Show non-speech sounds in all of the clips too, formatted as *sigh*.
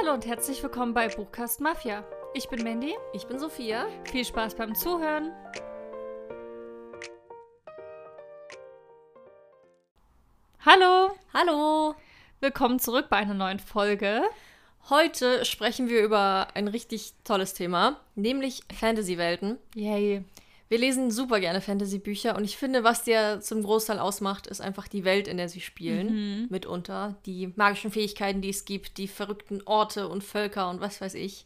Hallo und herzlich willkommen bei Buchcast Mafia. Ich bin Mandy. Ich bin Sophia. Viel Spaß beim Zuhören. Hallo. Hallo. Willkommen zurück bei einer neuen Folge. Heute sprechen wir über ein richtig tolles Thema, nämlich Fantasy-Welten. Yay. Wir lesen super gerne Fantasy-Bücher und ich finde, was dir zum Großteil ausmacht, ist einfach die Welt, in der sie spielen, Mhm. mitunter. Die magischen Fähigkeiten, die es gibt, die verrückten Orte und Völker und was weiß ich.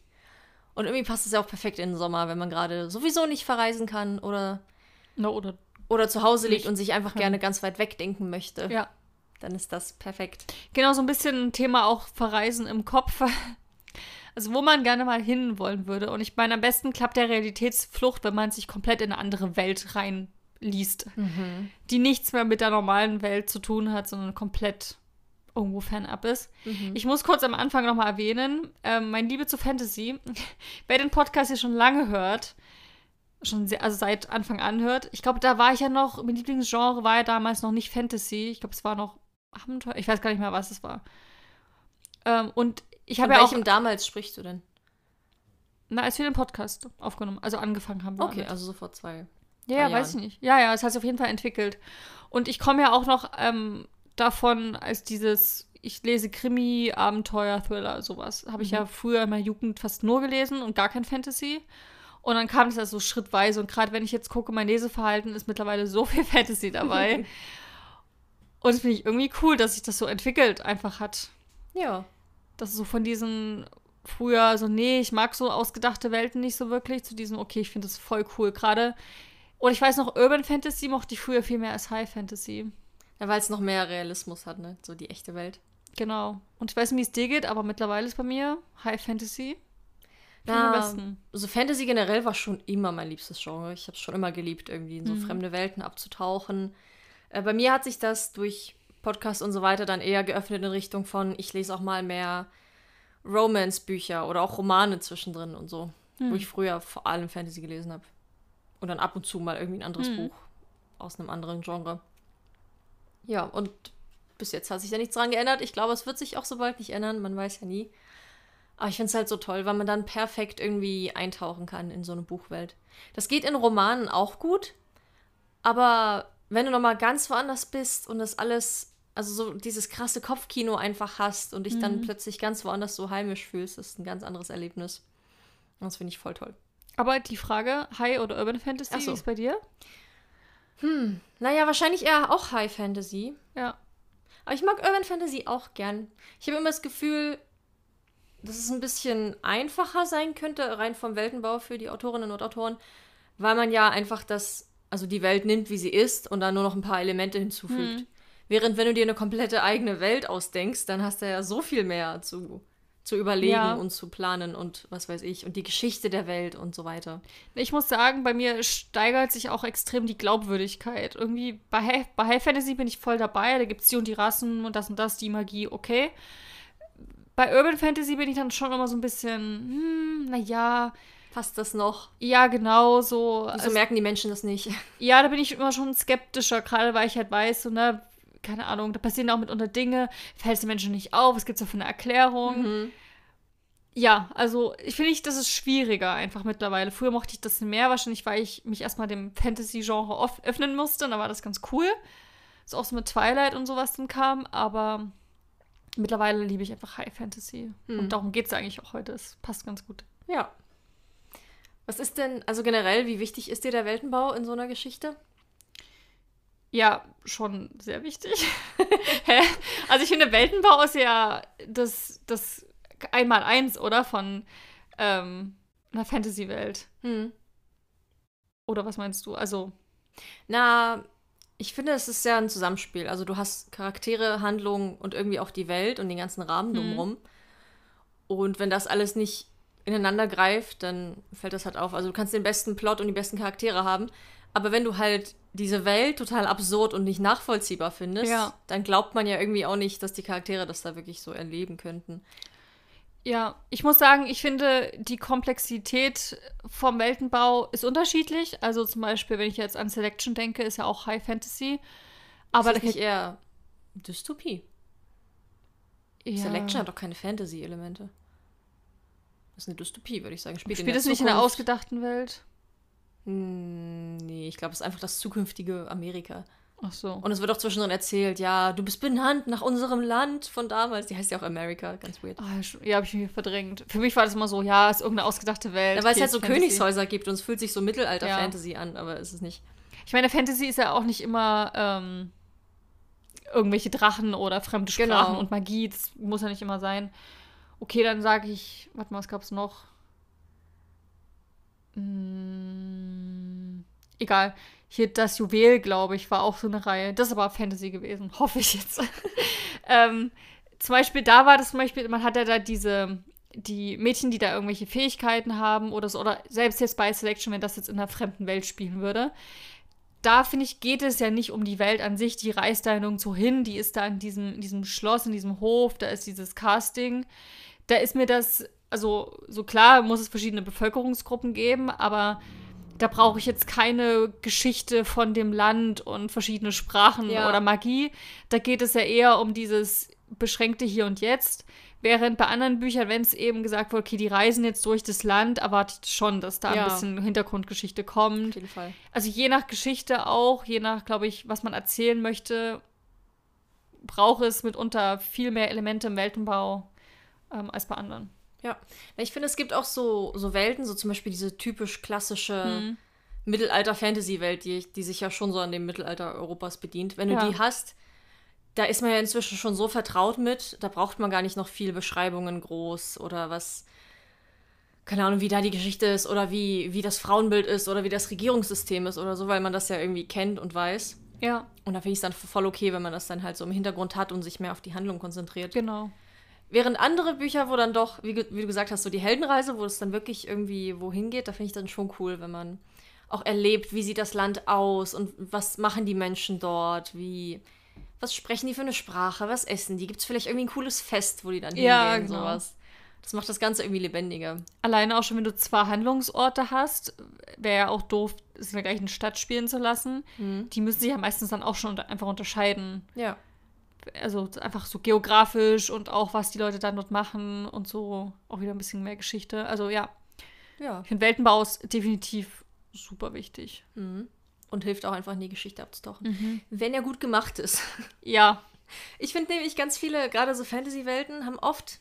Und irgendwie passt es ja auch perfekt in den Sommer, wenn man gerade sowieso nicht verreisen kann oder, No, oder? oder zu Hause liegt und sich einfach kann. gerne ganz weit wegdenken möchte. Ja. Dann ist das perfekt. Genau, so ein bisschen ein Thema auch Verreisen im Kopf. Also wo man gerne mal hin wollen würde. Und ich meine, am besten klappt der Realitätsflucht, wenn man sich komplett in eine andere Welt reinliest. Die nichts mehr mit der normalen Welt zu tun hat, sondern komplett irgendwo fernab ist. Ich muss kurz am Anfang nochmal erwähnen, ähm, meine Liebe zu Fantasy. *laughs* Wer den Podcast hier schon lange hört, schon sehr, also seit Anfang an hört, ich glaube, da war ich ja noch, mein Lieblingsgenre war ja damals noch nicht Fantasy. Ich glaube, es war noch Abenteuer. Ich weiß gar nicht mehr, was es war. Ähm, und ich habe ja auch, welchem damals sprichst du denn? na, als wir den Podcast aufgenommen, also angefangen haben. Okay, damit. also so vor zwei. Ja, ja, weiß ich nicht. Ja, ja, es hat sich auf jeden Fall entwickelt. Und ich komme ja auch noch ähm, davon, als dieses, ich lese Krimi, Abenteuer, Thriller, sowas. Habe ich ja früher in meiner Jugend fast nur gelesen und gar kein Fantasy. Und dann kam es ja so schrittweise. Und gerade wenn ich jetzt gucke, mein Leseverhalten ist mittlerweile so viel Fantasy dabei. *laughs* und das finde ich irgendwie cool, dass sich das so entwickelt einfach hat. Ja. Dass es so von diesen früher so, nee, ich mag so ausgedachte Welten nicht so wirklich, zu diesem, okay, ich finde das voll cool. Gerade, oder ich weiß noch, Urban Fantasy mochte ich früher viel mehr als High Fantasy. ja weil es noch mehr Realismus hat, ne? So die echte Welt. Genau. Und ich weiß nicht, wie es dir geht, aber mittlerweile ist bei mir High Fantasy. Ich am besten. also Fantasy generell war schon immer mein liebstes Genre. Ich habe es schon immer geliebt, irgendwie in so Mhm. fremde Welten abzutauchen. Äh, bei mir hat sich das durch Podcasts und so weiter dann eher geöffnet in Richtung von, ich lese auch mal mehr Romance-Bücher oder auch Romane zwischendrin und so. Hm. Wo ich früher vor allem Fantasy gelesen habe. Und dann ab und zu mal irgendwie ein anderes Hm. Buch aus einem anderen Genre. Ja, und bis jetzt hat sich da nichts dran geändert. Ich glaube, es wird sich auch so bald nicht ändern. Man weiß ja nie. Aber ich finde es halt so toll, weil man dann perfekt irgendwie eintauchen kann in so eine Buchwelt. Das geht in Romanen auch gut, aber wenn du nochmal ganz woanders bist und das alles, also so dieses krasse Kopfkino einfach hast und dich dann plötzlich ganz woanders so heimisch fühlst, ist ein ganz anderes Erlebnis. Und das finde ich voll toll. Aber die Frage, High oder Urban Fantasy, so. wie ist bei dir? Naja, wahrscheinlich eher auch High Fantasy. Ja. Aber ich mag Urban Fantasy auch gern. Ich habe immer das Gefühl, dass es ein bisschen einfacher sein könnte, rein vom Weltenbau für die Autorinnen und Autoren, weil man ja einfach das, also die Welt nimmt, wie sie ist und dann nur noch ein paar Elemente hinzufügt. Hm. Während wenn du dir eine komplette eigene Welt ausdenkst, dann hast du ja so viel mehr zu, zu überlegen Ja. und zu planen und was weiß ich und die Geschichte der Welt und so weiter. Ich muss sagen, bei mir steigert sich auch extrem die Glaubwürdigkeit. Irgendwie bei High, bei High Fantasy bin ich voll dabei. Da gibt es die und die Rassen und das und das, die Magie, okay. Bei Urban Fantasy bin ich dann schon immer so ein bisschen, hm, naja, Passt das noch? ja, genau, so. Wieso Also, merken die Menschen das nicht? ja, da bin ich immer schon skeptischer, gerade weil ich halt weiß, so, ne, keine Ahnung, da passieren auch mitunter Dinge, fällt es den Menschen nicht auf, gibt es da für eine Erklärung? Mhm. Ja, also ich finde, ich, das ist schwieriger einfach mittlerweile. Früher mochte ich das mehr, wahrscheinlich, weil ich mich erstmal dem Fantasy-Genre öffnen musste. Und da war das ganz cool. Ist auch so mit Twilight und sowas dann kam. Aber mittlerweile liebe ich einfach High Fantasy. Hm. Und darum geht es eigentlich auch heute. Es passt ganz gut. Ja. Was ist denn, also generell, wie wichtig ist dir der Weltenbau in so einer Geschichte? Ja, schon sehr wichtig. *laughs* Hä? also ich finde, Weltenbau ist ja das, das Einmal-Eins, oder? Von ähm, einer Fantasy-Welt. Hm. Oder was meinst du? Also, Na, ich finde, es ist ja ein Zusammenspiel. Also du hast Charaktere, Handlungen und irgendwie auch die Welt und den ganzen Rahmen Mhm. drumherum. Und wenn das alles nicht ineinander greift, dann fällt das halt auf. Also du kannst den besten Plot und die besten Charaktere haben. Aber wenn du halt diese Welt total absurd und nicht nachvollziehbar findest, Ja. dann glaubt man ja irgendwie auch nicht, dass die Charaktere das da wirklich so erleben könnten. Ja, ich muss sagen, ich finde, die Komplexität vom Weltenbau ist unterschiedlich. Also zum Beispiel, wenn ich jetzt an Selection denke, ist ja auch High Fantasy. Aber Aber da ist das nicht eher Dystopie? ja, Selection hat doch keine Fantasy-Elemente. Das ist eine Dystopie, würde ich sagen. Spielt, Spielt es nicht in der ausgedachten Welt? Hm, nee, ich glaube, es ist einfach das zukünftige Amerika. Ach so. Und es wird auch zwischendrin erzählt, ja, du bist benannt nach unserem Land von damals. Die heißt ja auch Amerika, ganz weird. Ah, ja, habe ich mich verdrängt. Für mich war das immer so, ja, ist irgendeine ausgedachte Welt. Ja, weil es halt so Fantasy. Königshäuser gibt und es fühlt sich so Mittelalter-Fantasy ja. an, aber ist es nicht. Ich meine, Fantasy ist ja auch nicht immer ähm, irgendwelche Drachen oder fremde Sprachen genau. und Magie. Das muss ja nicht immer sein. Okay, dann sage ich, warte mal, was gab es noch? Hm, egal. Hier das Juwel, glaube ich, war auch so eine Reihe. Das ist aber Fantasy gewesen, *laughs* hoffe ich jetzt. *laughs* ähm, zum Beispiel, da war das zum Beispiel, man hat ja da diese, die Mädchen, die da irgendwelche Fähigkeiten haben oder so, oder selbst jetzt bei Selection, wenn das jetzt in einer fremden Welt spielen würde. Da finde ich, geht es ja nicht um die Welt an sich, die reist da nirgendwo hin, die ist da in diesem, in diesem Schloss, in diesem Hof, da ist dieses Casting. Da ist mir das also so klar muss es verschiedene Bevölkerungsgruppen geben, aber da brauche ich jetzt keine Geschichte von dem Land und verschiedene Sprachen ja. oder Magie. Da geht es ja eher um dieses beschränkte Hier und Jetzt. Während bei anderen Büchern, wenn es eben gesagt wird, okay, die reisen jetzt durch das Land, erwartet schon, dass da ja. ein bisschen Hintergrundgeschichte kommt. Auf jeden Fall. Also je nach Geschichte auch, je nach, glaube ich, was man erzählen möchte, braucht es mitunter viel mehr Elemente im Weltenbau ähm, als bei anderen. Ja, ich finde, es gibt auch so, so Welten, so zum Beispiel diese typisch klassische mhm. Mittelalter-Fantasy-Welt, die, die sich ja schon so an dem Mittelalter Europas bedient. Wenn du ja. die hast, da ist man ja inzwischen schon so vertraut mit, da braucht man gar nicht noch viel Beschreibungen groß oder was, keine Ahnung, wie da die Geschichte ist oder wie, wie das Frauenbild ist oder wie das Regierungssystem ist oder so, weil man das ja irgendwie kennt und weiß. Ja. Und da finde ich es dann voll okay, wenn man das dann halt so im Hintergrund hat und sich mehr auf die Handlung konzentriert. Genau. Während andere Bücher, wo dann doch, wie, wie, du gesagt hast, so die Heldenreise, wo es dann wirklich irgendwie wohin geht, da finde ich dann schon cool, wenn man auch erlebt, wie sieht das Land aus und was machen die Menschen dort, wie, was sprechen die für eine Sprache, was essen die, gibt es vielleicht irgendwie ein cooles Fest, wo die dann ja, hingehen, genau. sowas. Das macht das Ganze irgendwie lebendiger. Alleine auch schon, wenn du zwei Handlungsorte hast, wäre ja auch doof, es in der gleichen Stadt spielen zu lassen. Mhm. Die müssen sich ja meistens dann auch schon einfach unterscheiden. Ja also einfach so geografisch und auch was die Leute dann dort machen und so auch wieder ein bisschen mehr Geschichte. Also ja. Ja. Ich finde Weltenbau ist definitiv super wichtig. Mhm. Und hilft auch einfach in die Geschichte abzutauchen. Mhm. Wenn er gut gemacht ist. *laughs* Ja. Ich finde nämlich ganz viele, gerade so Fantasy-Welten, haben oft.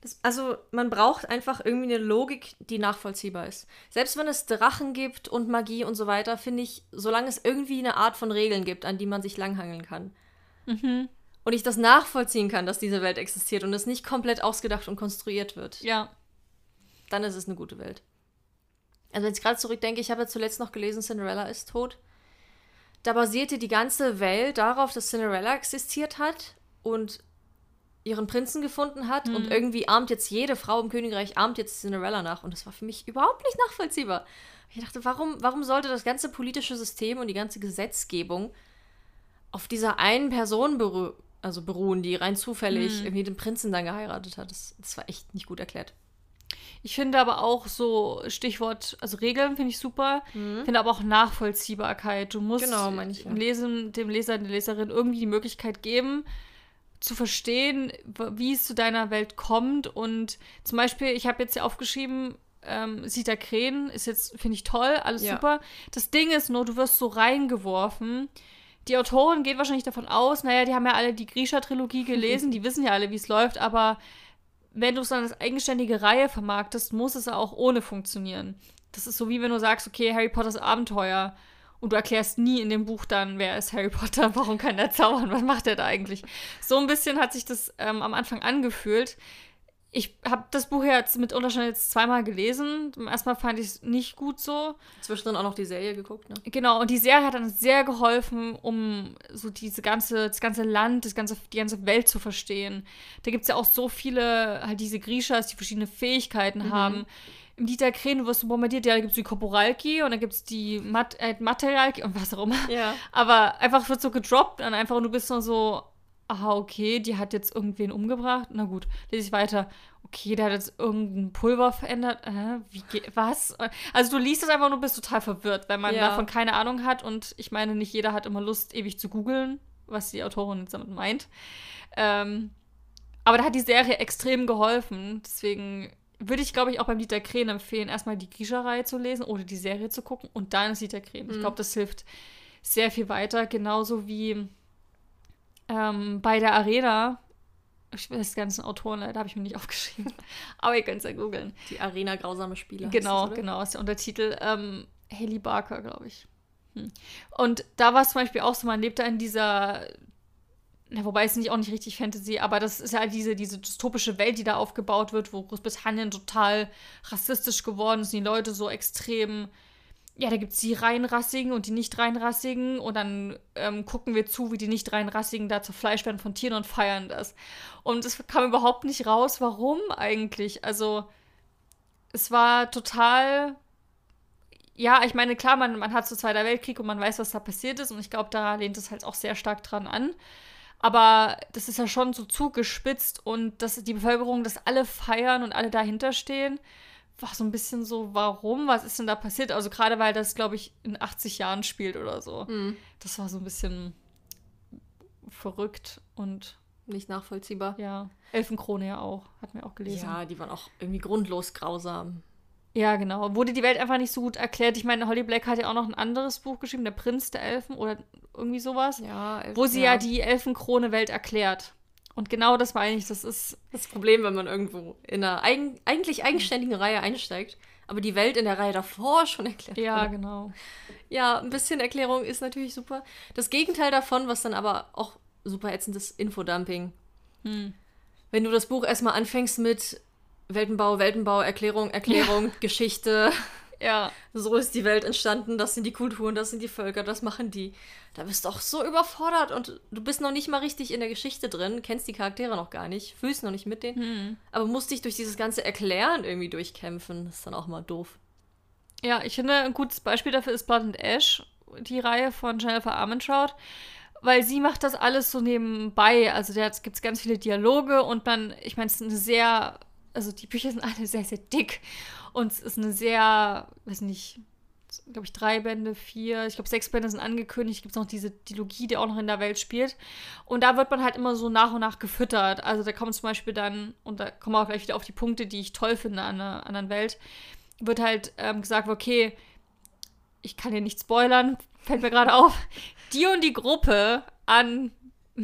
Das, also, man braucht einfach irgendwie eine Logik, die nachvollziehbar ist. Selbst wenn es Drachen gibt und Magie und so weiter, finde ich, solange es irgendwie eine Art von Regeln gibt, an die man sich langhangeln kann, Mhm. Und ich das nachvollziehen kann, dass diese Welt existiert und es nicht komplett ausgedacht und konstruiert wird. Ja. Dann ist es eine gute Welt. Also wenn ich gerade zurückdenke, ich habe ja zuletzt noch gelesen, Cinderella ist tot. Da basierte die ganze Welt darauf, dass Cinderella existiert hat und ihren Prinzen gefunden hat mhm. und irgendwie ahmt jetzt jede Frau im Königreich ahmt jetzt Cinderella nach und das war für mich überhaupt nicht nachvollziehbar. Ich dachte, warum, warum sollte das ganze politische System und die ganze Gesetzgebung auf dieser einen Person beru also beruhen, die rein zufällig mhm. irgendwie den Prinzen dann geheiratet hat. Das, das war echt nicht gut erklärt. Ich finde aber auch so, Stichwort, also Regeln finde ich super, mhm. finde aber auch Nachvollziehbarkeit. Du musst genau, ja. Lesen, dem Leser, der Leserin irgendwie die Möglichkeit geben, zu verstehen, wie es zu deiner Welt kommt. Und zum Beispiel, ich habe jetzt hier aufgeschrieben, ähm, Sita Krähen ist jetzt, finde ich toll, alles ja. super. Das Ding ist nur, du wirst so reingeworfen die Autorin geht wahrscheinlich davon aus, naja, die haben ja alle die Grisha-Trilogie gelesen, *laughs* die wissen ja alle, wie es läuft, aber wenn du es dann als eigenständige Reihe vermarktest, muss es auch ohne funktionieren. Das ist so wie wenn du sagst, okay, Harry Potters Abenteuer und du erklärst nie in dem Buch dann, wer ist Harry Potter, *laughs* warum kann der zaubern, was macht er da eigentlich. So ein bisschen hat sich das ähm, am Anfang angefühlt ich habe das Buch jetzt mit Unterschied jetzt zweimal gelesen. Erstmal fand ich es nicht gut so. Zwischendrin auch noch die Serie geguckt, ne? Genau, und die Serie hat dann sehr geholfen, um so diese ganze, das ganze Land, das ganze, die ganze Welt zu verstehen. Da gibt es ja auch so viele, halt diese Grishas, die verschiedene Fähigkeiten mhm. haben. Im Dieter Krähen wirst du bombardiert, ja, da gibt es die Korporalki und dann gibt es die Mat äh, Materialki und was auch immer. Ja. Aber einfach wird so gedroppt und einfach und du bist nur so, aha, okay, die hat jetzt irgendwen umgebracht. Na gut, lese ich weiter. Okay, der hat jetzt irgendein Pulver verändert. Äh, wie geht, was? Also du liest es einfach nur, bist total verwirrt, weil man ja. davon keine Ahnung hat. Und ich meine, nicht jeder hat immer Lust, ewig zu googeln, was die Autorin jetzt damit meint. Ähm, aber da hat die Serie extrem geholfen. Deswegen, würde ich, glaube ich, auch beim Dieter Krähen empfehlen, erstmal die Grisha-Reihe zu lesen oder die Serie zu gucken und dann ist Dieter Krähen. Mhm. Ich glaube, das hilft sehr viel weiter. Genauso wie ähm, bei der Arena. Ich weiß die ganzen Autoren, da habe ich mir nicht *laughs* aufgeschrieben. Aber ihr könnt es ja googeln. Die Arena grausame Spiele. Genau, das, genau, ist der Untertitel. Ähm, Haley Barker, glaube ich. Hm. Und da war es zum Beispiel auch so, man lebt da in dieser ja, wobei es nicht auch nicht richtig Fantasy, aber das ist ja diese, diese dystopische Welt, die da aufgebaut wird, wo Großbritannien total rassistisch geworden ist, die Leute so extrem, ja, da gibt es die reinrassigen und die nicht reinrassigen und dann ähm, gucken wir zu, wie die nicht reinrassigen da zerfleischt werden von Tieren und feiern das. Und es kam überhaupt nicht raus, warum eigentlich. Also, es war total ja, ich meine, klar, man, man hat so Zweiter Weltkrieg und man weiß, was da passiert ist und ich glaube, da lehnt es halt auch sehr stark dran an. Aber das ist ja schon so zugespitzt und dass die Bevölkerung das alle feiern und alle dahinter stehen, war so ein bisschen so, warum? Was ist denn da passiert? Also gerade weil das, glaube ich, in 80 Jahren spielt oder so. Mhm. Das war so ein bisschen verrückt und nicht nachvollziehbar. Ja. Elfenkrone ja auch, hat mir auch gelesen. Ja, die waren auch irgendwie grundlos grausam. Ja, genau. Wurde die Welt einfach nicht so gut erklärt. Ich meine, Holly Black hat ja auch noch ein anderes Buch geschrieben, Der Prinz der Elfen oder irgendwie sowas. Ja, Elf wo sie ja. ja die Elfenkrone-Welt erklärt. Und genau das meine ich, das ist. Das Problem, wenn man irgendwo in einer eigen, eigentlich eigenständigen Reihe einsteigt, aber die Welt in der Reihe davor schon erklärt Ja, wurde. genau. Ja, ein bisschen Erklärung ist natürlich super. Das Gegenteil davon, was dann aber auch super ätzend ist, Infodumping. Hm. Wenn du das Buch erstmal anfängst mit Weltenbau, Weltenbau, Erklärung, Erklärung, ja. Geschichte. Ja. So ist die Welt entstanden, das sind die Kulturen, das sind die Völker, das machen die. Da bist du auch so überfordert und du bist noch nicht mal richtig in der Geschichte drin, kennst die Charaktere noch gar nicht, fühlst noch nicht mit denen, hm. aber musst dich durch dieses ganze Erklären irgendwie durchkämpfen. Das ist dann auch mal doof. Ja, ich finde, ein gutes Beispiel dafür ist Blood and Ash, die Reihe von Jennifer Armentrout weil sie macht das alles so nebenbei. Also da gibt es ganz viele Dialoge und dann, ich meine, es ist eine sehr also die Bücher sind alle sehr, sehr dick und es ist eine sehr, weiß nicht, glaube ich, drei Bände, vier, ich glaube, sechs Bände sind angekündigt. Gibt es noch diese Dilogie, die auch noch in der Welt spielt. Und da wird man halt immer so nach und nach gefüttert. Also da kommt zum Beispiel dann, und da kommen wir auch gleich wieder auf die Punkte, die ich toll finde an einer anderen Welt, wird halt ähm, gesagt, okay, ich kann hier nicht spoilern, fällt mir gerade auf, die und die Gruppe an *laughs*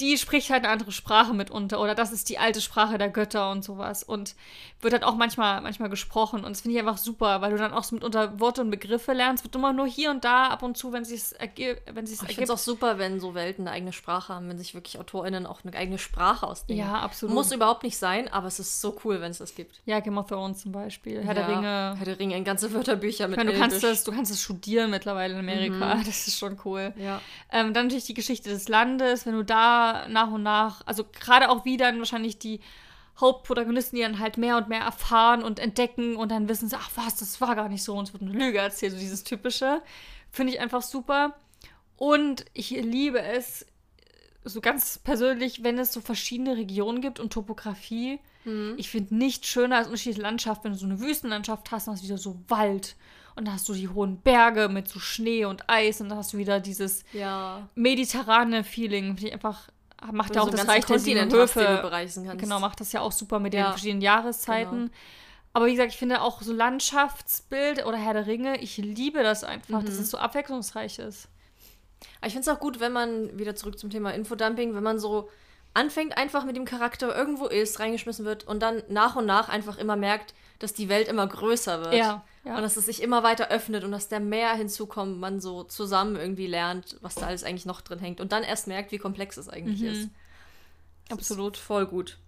die spricht halt eine andere Sprache mitunter oder das ist die alte Sprache der Götter und sowas und wird halt auch manchmal, manchmal gesprochen und das finde ich einfach super, weil du dann auch so mitunter Worte und Begriffe lernst, wird immer nur hier und da ab und zu, wenn es wenn sich's ergibt. Ich finde es auch super, wenn so Welten eine eigene Sprache haben, wenn sich wirklich AutorInnen auch eine eigene Sprache ausdenken. Ja, absolut. Muss überhaupt nicht sein, aber es ist so cool, wenn es das gibt. Ja, Game of Thrones zum Beispiel, Herr ja, der Ringe. Herr der Ringe, ganze Wörterbücher mit meine, du kannst das, Du kannst es studieren mittlerweile in Amerika, mhm. *laughs* das ist schon cool. Ja. Ähm, dann natürlich die Geschichte des Landes, wenn du da nach und nach also gerade auch wie dann wahrscheinlich die Hauptprotagonisten, die dann halt mehr und mehr erfahren und entdecken und dann wissen sie, ach was, das war gar nicht so und es wird eine Lüge erzählt, so dieses typische. Finde ich einfach super. Und ich liebe es, so ganz persönlich, wenn es so verschiedene Regionen gibt und Topografie. Mhm. Ich finde nichts schöner als unterschiedliche Landschaft, wenn du so eine Wüstenlandschaft hast, dann hast du wieder so Wald. Und da hast du die hohen Berge mit so Schnee und Eis und dann hast du wieder dieses ja. mediterrane Feeling. Finde ich einfach macht ja auch so das Reich der sieben Höfe. Genau, macht das ja auch super mit ja. den verschiedenen Jahreszeiten. Genau. Aber wie gesagt, ich finde auch so Landschaftsbild oder Herr der Ringe, ich liebe das einfach, mhm. dass es so abwechslungsreich ist. Aber ich finde es auch gut, wenn man, wieder zurück zum Thema Infodumping, wenn man so anfängt, einfach mit dem Charakter irgendwo ist, reingeschmissen wird und dann nach und nach einfach immer merkt, dass die Welt immer größer wird. Ja. Ja. Und dass es sich immer weiter öffnet und dass da mehr hinzukommt, man so zusammen irgendwie lernt, was da alles eigentlich noch drin hängt und dann erst merkt, wie komplex es eigentlich mhm. ist. Das Absolut. Ist voll gut.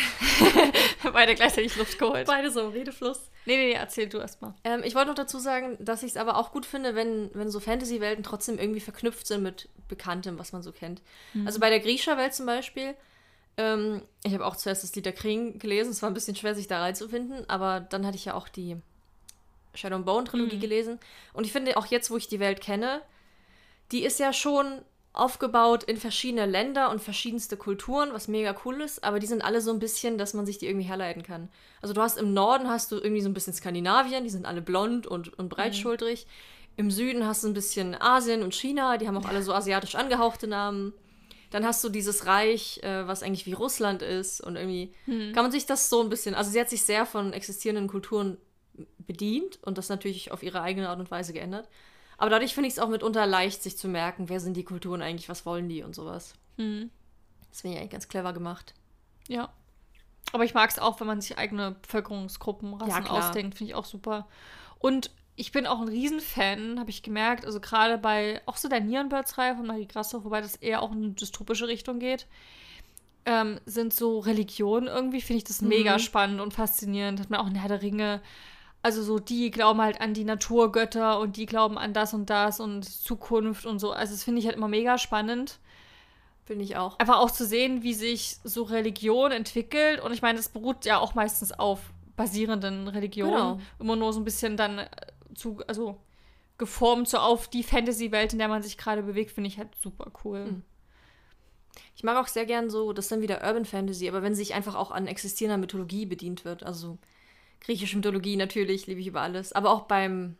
*laughs* Beide gleichzeitig Luft geholt. Beide so, Redefluss. Nee, nee, nee, erzähl du erstmal. Ähm, ich wollte noch dazu sagen, dass ich es aber auch gut finde, wenn, wenn so Fantasy-Welten trotzdem irgendwie verknüpft sind mit Bekanntem, was man so kennt. Mhm. Also bei der Grisha-Welt zum Beispiel, ähm, ich habe auch zuerst das Lied der Kriegen gelesen, es war ein bisschen schwer, sich da reinzufinden, aber dann hatte ich ja auch die Shadow and Bone Trilogie mhm. gelesen. Und ich finde auch jetzt, wo ich die Welt kenne, die ist ja schon aufgebaut in verschiedene Länder und verschiedenste Kulturen, was mega cool ist, aber die sind alle so ein bisschen, dass man sich die irgendwie herleiten kann. Also du hast im Norden hast du irgendwie so ein bisschen Skandinavien, die sind alle blond und, und breitschultrig. Mhm. Im Süden hast du ein bisschen Asien und China, die haben auch alle so asiatisch angehauchte Namen. Dann hast du dieses Reich, äh, was eigentlich wie Russland ist. Und irgendwie hm. kann man sich das so ein bisschen. Also, sie hat sich sehr von existierenden Kulturen bedient und das natürlich auf ihre eigene Art und Weise geändert. Aber dadurch finde ich es auch mitunter leicht, sich zu merken, wer sind die Kulturen eigentlich, was wollen die und sowas. Hm. Das finde ich eigentlich ganz clever gemacht. Ja. Aber ich mag es auch, wenn man sich eigene Bevölkerungsgruppen, Rassen ja, ausdenkt, finde ich auch super. Und ich bin auch ein Riesenfan, habe ich gemerkt, also gerade bei auch so der Nierenbirds-Reihe von Marie Grassoff, wobei das eher auch in eine dystopische Richtung geht, ähm, sind so Religionen irgendwie, finde ich das mhm. mega spannend und faszinierend. Hat man auch in Herr der Ringe, also so die glauben halt an die Naturgötter und die glauben an das und das und Zukunft und so. Also das finde ich halt immer mega spannend. Finde ich auch. Einfach auch zu sehen, wie sich so Religion entwickelt. Und ich meine, das beruht ja auch meistens auf basierenden Religionen. Genau. Immer nur so ein bisschen dann äh, zu, also geformt so auf die Fantasy-Welt, in der man sich gerade bewegt, finde ich halt super cool. Mhm. Ich mag auch sehr gern so, das ist dann wieder Urban Fantasy, aber wenn sich einfach auch an existierender Mythologie bedient wird, also griechische Mythologie natürlich, liebe ich über alles, aber auch beim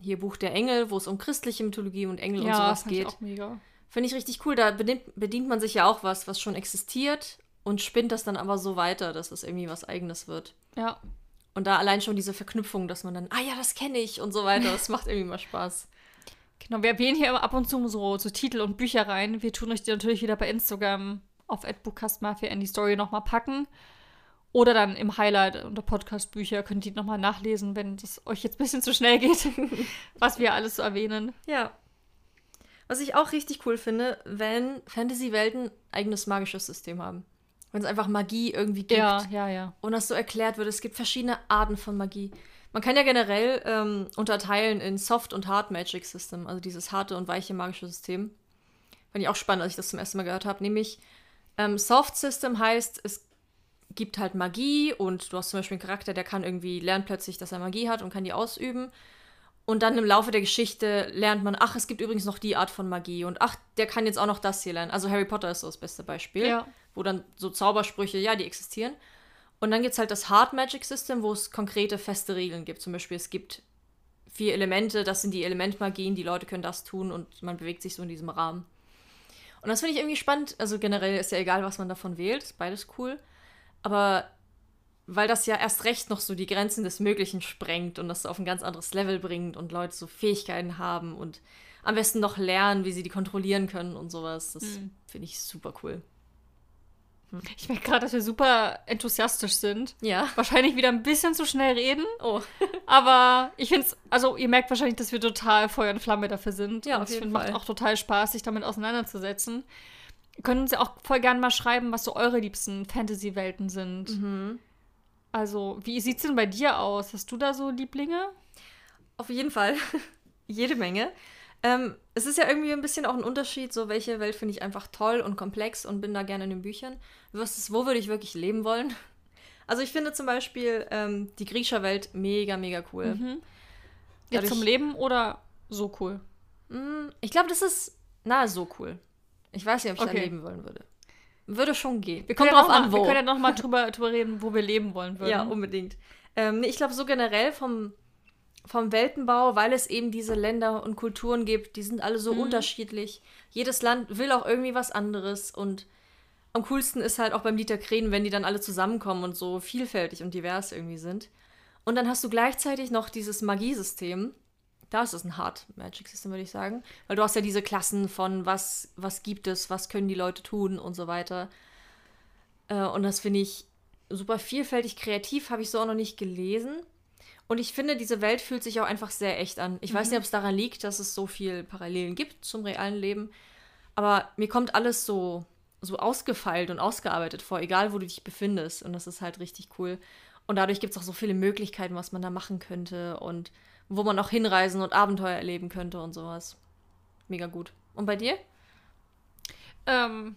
hier Buch der Engel, wo es um christliche Mythologie und Engel ja, und sowas geht. Ich auch mega. Finde ich richtig cool. Da bedient, bedient man sich ja auch was, was schon existiert und spinnt das dann aber so weiter, dass es irgendwie was Eigenes wird. Ja. Und da allein schon diese Verknüpfung, dass man dann, ah ja, das kenne ich und so weiter, das macht irgendwie mal Spaß. Genau, wir erwähnen hier ab und zu so, so Titel und Bücher rein. Wir tun euch die natürlich wieder bei Instagram auf Mafia in die Story nochmal packen. Oder dann im Highlight unter Podcast-Bücher könnt ihr nochmal nachlesen, wenn es euch jetzt ein bisschen zu schnell geht, *laughs* was wir alles so erwähnen. Ja. Was ich auch richtig cool finde, wenn Fantasy-Welten eigenes magisches System haben. Wenn es einfach Magie irgendwie gibt. Ja, ja, ja. Und das so erklärt wird. Es gibt verschiedene Arten von Magie. Man kann ja generell ähm, unterteilen in Soft und Hard Magic System, also dieses harte und weiche magische System. Fand ich auch spannend, als ich das zum ersten Mal gehört habe. Nämlich ähm, Soft System heißt, es gibt halt Magie und du hast zum Beispiel einen Charakter, der kann irgendwie lernt plötzlich, dass er Magie hat und kann die ausüben. Und dann im Laufe der Geschichte lernt man, ach, es gibt übrigens noch die Art von Magie und ach, der kann jetzt auch noch das hier lernen. Also Harry Potter ist so das beste Beispiel, ja. wo dann so Zaubersprüche, ja, die existieren. Und dann gibt es halt das Hard Magic System, wo es konkrete feste Regeln gibt. Zum Beispiel, es gibt vier Elemente, das sind die Elementmagien, die Leute können das tun und man bewegt sich so in diesem Rahmen. Und das finde ich irgendwie spannend. Also generell ist ja egal, was man davon wählt, ist beides cool. Aber weil das ja erst recht noch so die Grenzen des Möglichen sprengt und das auf ein ganz anderes Level bringt und Leute so Fähigkeiten haben und am besten noch lernen, wie sie die kontrollieren können und sowas. Das mhm. finde ich super cool. Hm. Ich merke gerade, dass wir super enthusiastisch sind. Ja. Wahrscheinlich wieder ein bisschen zu schnell reden. Oh. *laughs* aber ich finde es, also ihr merkt wahrscheinlich, dass wir total Feuer und Flamme dafür sind. Ja, und auf jeden Fall. macht auch total Spaß, sich damit auseinanderzusetzen. Können Sie auch voll gerne mal schreiben, was so eure liebsten Fantasy-Welten sind. Mhm. Also, wie sieht es denn bei dir aus? Hast du da so Lieblinge? Auf jeden Fall. *laughs* Jede Menge. Ähm, es ist ja irgendwie ein bisschen auch ein Unterschied, so welche Welt finde ich einfach toll und komplex und bin da gerne in den Büchern. Versus, wo würde ich wirklich leben wollen? Also ich finde zum Beispiel ähm, die griechische Welt mega, mega cool. Mhm. Jetzt zum Leben oder so cool? Mh, mm, ich glaube, das ist nahe so cool. Ich weiß nicht, ob ich okay. da leben wollen würde. Würde schon gehen. Wir Kommt drauf an, mal, wo. Wir können ja noch mal drüber, *laughs* drüber reden, wo wir leben wollen würden. Ja, unbedingt. Ähm, ich glaube, so generell vom, vom Weltenbau, weil es eben diese Länder und Kulturen gibt, die sind alle so mhm. unterschiedlich. Jedes Land will auch irgendwie was anderes und am coolsten ist halt auch beim Lied der Krähen, wenn die dann alle zusammenkommen und so vielfältig und divers irgendwie sind. Und dann hast du gleichzeitig noch dieses Magiesystem, da ist es ein Hard Magic System, würde ich sagen. Weil du hast ja diese Klassen von was, was gibt es, was können die Leute tun und so weiter. Äh, und das finde ich super vielfältig kreativ, habe ich so auch noch nicht gelesen. Und ich finde, diese Welt fühlt sich auch einfach sehr echt an. Ich mhm. weiß nicht, ob es daran liegt, dass es so viel Parallelen gibt zum realen Leben. Aber mir kommt alles so, so ausgefeilt und ausgearbeitet vor, egal wo du dich befindest. Und das ist halt richtig cool. Und dadurch gibt es auch so viele Möglichkeiten, was man da machen könnte. Und wo man auch hinreisen und Abenteuer erleben könnte und sowas. Mega gut. Und bei dir? Ähm,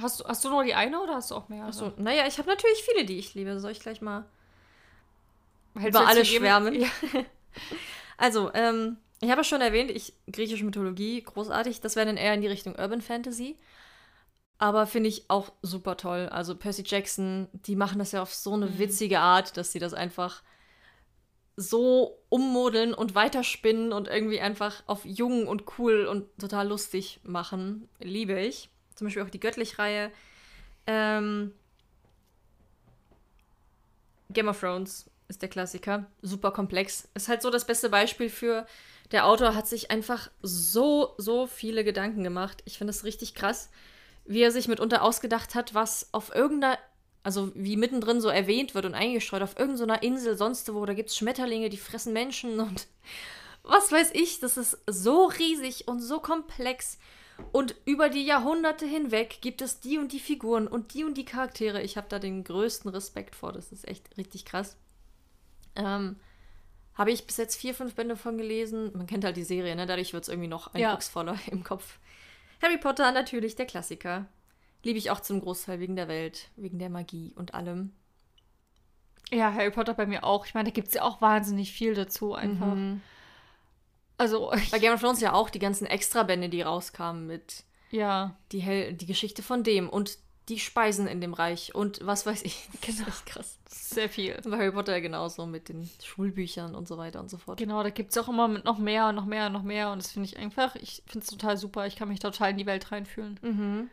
hast, du, hast du nur die eine oder hast du auch mehr? Achso, naja, ich habe natürlich viele, die ich liebe. Soll ich gleich mal Hältst über alle schwärmen? Ja. *laughs* also, ähm, ich habe es schon erwähnt, ich griechische Mythologie, großartig. Das wäre dann eher in die Richtung Urban Fantasy. Aber finde ich auch super toll. Also Percy Jackson, die machen das ja auf so eine mhm. witzige Art, dass sie das einfach so ummodeln und weiterspinnen und irgendwie einfach auf jung und cool und total lustig machen. Liebe ich. Zum Beispiel auch die Göttlich-Reihe. Ähm, Game of Thrones ist der Klassiker. Super komplex. Ist halt so das beste Beispiel für, der Autor hat sich einfach so, so viele Gedanken gemacht. Ich finde es richtig krass, wie er sich mitunter ausgedacht hat, was auf irgendeiner, also wie mittendrin so erwähnt wird und eingestreut, auf irgendeiner Insel sonst wo, da gibt es Schmetterlinge, die fressen Menschen und *laughs* was weiß ich. Das ist so riesig und so komplex. Und über die Jahrhunderte hinweg gibt es die und die Figuren und die und die Charaktere. Ich habe da den größten Respekt vor. Das ist echt richtig krass. Ähm, habe ich bis jetzt vier, fünf Bände von gelesen. Man kennt halt die Serie, ne? Dadurch wird es irgendwie noch eindrucksvoller ja. *laughs* im Kopf. Harry Potter natürlich der Klassiker. Liebe ich auch zum Großteil wegen der Welt, wegen der Magie und allem. Ja, Harry Potter bei mir auch. Ich meine, da gibt es ja auch wahnsinnig viel dazu einfach. Mhm. Also. *laughs* Bei Game of Thrones ja auch die ganzen Extrabände, die rauskamen mit. Ja. Die, Hel die Geschichte von dem und die Speisen in dem Reich und was weiß ich. *laughs* Genau. Das ist krass. Sehr viel. Bei Harry Potter genauso mit den Schulbüchern und so weiter und so fort. Genau, da gibt es auch immer noch mehr und noch mehr und noch mehr und das finde ich einfach, ich finde es total super. Ich kann mich total in die Welt reinfühlen. Mhm.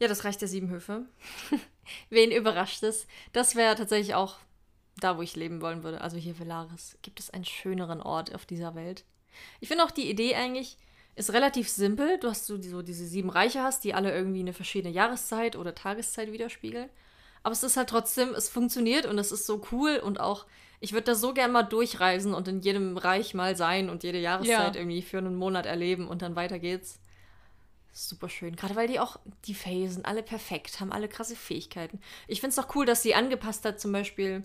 Ja, das Reich der Sieben Höfe. *laughs* Wen überrascht es? Das wäre tatsächlich auch da, wo ich leben wollen würde. Also hier Velaris. Gibt es einen schöneren Ort auf dieser Welt? Ich finde auch die Idee eigentlich ist relativ simpel. Du hast so, so diese sieben Reiche hast, die alle irgendwie eine verschiedene Jahreszeit oder Tageszeit widerspiegeln. Aber es ist halt trotzdem, es funktioniert und es ist so cool und auch, ich würde da so gern mal durchreisen und in jedem Reich mal sein und jede Jahreszeit ja. irgendwie für einen Monat erleben und dann weiter geht's. Super schön. Gerade weil die auch, die sind alle perfekt, haben alle krasse Fähigkeiten. Ich finde es auch cool, dass sie angepasst hat, zum Beispiel,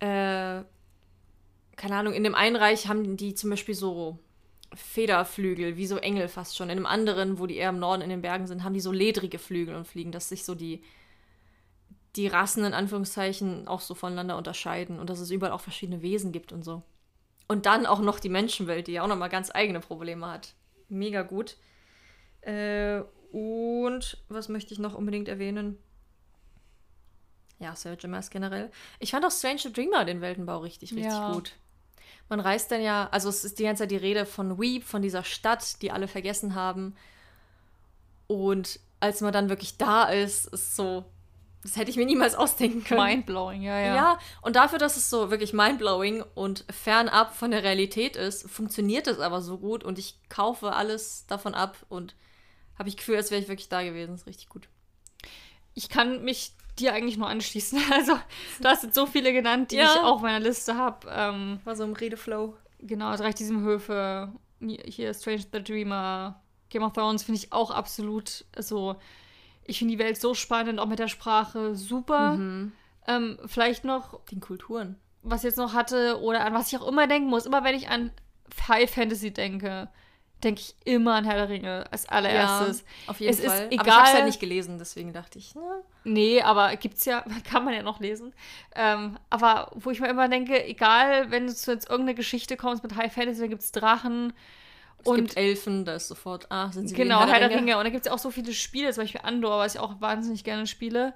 äh, keine Ahnung, in dem einen Reich haben die zum Beispiel so Federflügel, wie so Engel fast schon. In einem anderen, wo die eher im Norden in den Bergen sind, haben die so ledrige Flügel und fliegen, dass sich so die, die Rassen in Anführungszeichen auch so voneinander unterscheiden und dass es überall auch verschiedene Wesen gibt und so. Und dann auch noch die Menschenwelt, die ja auch nochmal ganz eigene Probleme hat. Mega gut. Äh, und was möchte ich noch unbedingt erwähnen? Ja, Sir Jimas generell. Ich fand auch Strange Dreamer den Weltenbau richtig, richtig ja. gut. Man reist dann ja, also es ist die ganze Zeit die Rede von Weep, von dieser Stadt, die alle vergessen haben. Und als man dann wirklich da ist, ist so, das hätte ich mir niemals ausdenken können. Mindblowing, ja, ja. Ja, und dafür, dass es so wirklich mindblowing und fernab von der Realität ist, funktioniert es aber so gut und ich kaufe alles davon ab und habe ich Gefühl, als wäre ich wirklich da gewesen. Das ist richtig gut. Ich kann mich dir eigentlich nur anschließen. *laughs* Also, du hast jetzt so viele genannt, die ja. ich auf meiner Liste habe. Ähm, War so im Redeflow. Genau, also Reich diesem Höfe, hier Strange the Dreamer, Game of Thrones finde ich auch absolut so. Ich finde die Welt so spannend, auch mit der Sprache super. Mhm. Ähm, vielleicht noch. Den Kulturen. Was ich jetzt noch hatte oder an was ich auch immer denken muss, immer wenn ich an High Fantasy denke, denke ich immer an Herr der Ringe als allererstes. Ja, auf jeden es Fall. Ist egal, aber ich habe es halt nicht gelesen, deswegen dachte ich. Ne? Nee, aber gibt's ja, *laughs* kann man ja noch lesen. Ähm, aber wo ich mir immer denke, egal, wenn du jetzt irgendeine Geschichte kommst mit High Fantasy, dann gibt es Drachen. Es und gibt Elfen, da ist sofort, ah, sind sie Genau, Herr, Herr der Ringe. Ringe. Und da gibt es ja auch so viele Spiele, zum Beispiel Andor, was ich auch wahnsinnig gerne spiele.